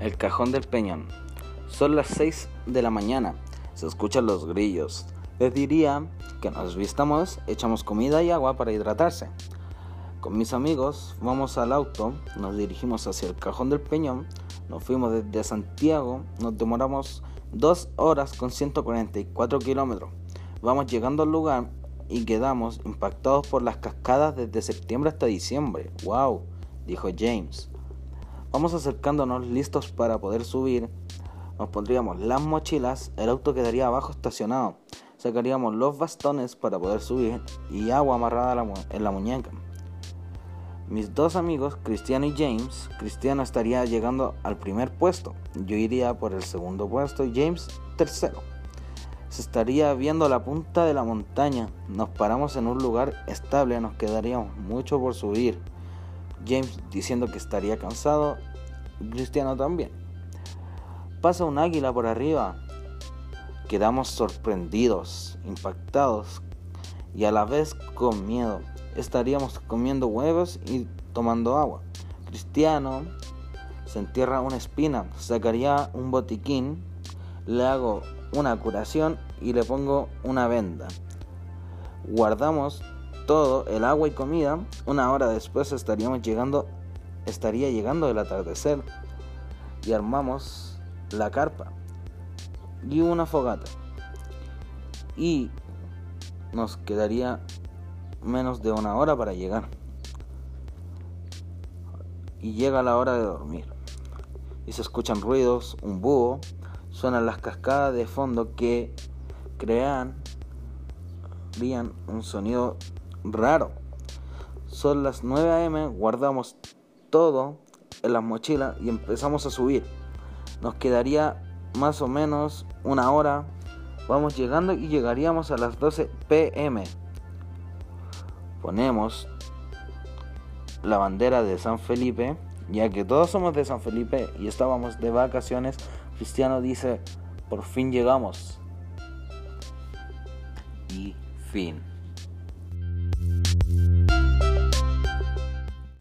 El cajón del peñón. Son las 6 de la mañana. Se escuchan los grillos. Les diría que nos vistamos, echamos comida y agua para hidratarse. Con mis amigos vamos al auto, nos dirigimos hacia el cajón del peñón, nos fuimos desde Santiago, nos demoramos 2 horas con 144 kilómetros. Vamos llegando al lugar y quedamos impactados por las cascadas desde septiembre hasta diciembre. ¡Wow! dijo James. Vamos acercándonos listos para poder subir. Nos pondríamos las mochilas, el auto quedaría abajo estacionado. Sacaríamos los bastones para poder subir y agua amarrada en la muñeca. Mis dos amigos, Cristiano y James, Cristiano estaría llegando al primer puesto, yo iría por el segundo puesto y James tercero. Se estaría viendo la punta de la montaña, nos paramos en un lugar estable, nos quedaríamos mucho por subir. James diciendo que estaría cansado, Cristiano también. Pasa un águila por arriba. Quedamos sorprendidos, impactados y a la vez con miedo. Estaríamos comiendo huevos y tomando agua. Cristiano se entierra una espina, sacaría un botiquín, le hago una curación y le pongo una venda. Guardamos todo, el agua y comida, una hora después estaríamos llegando, estaría llegando el atardecer y armamos la carpa y una fogata. Y nos quedaría menos de una hora para llegar. Y llega la hora de dormir. Y se escuchan ruidos, un búho, suenan las cascadas de fondo que crean un sonido raro. Son las 9 a.m., guardamos todo en las mochilas y empezamos a subir. Nos quedaría más o menos una hora. Vamos llegando y llegaríamos a las 12 pm. Ponemos la bandera de San Felipe, ya que todos somos de San Felipe y estábamos de vacaciones. Cristiano dice, por fin llegamos. Y fin. thank you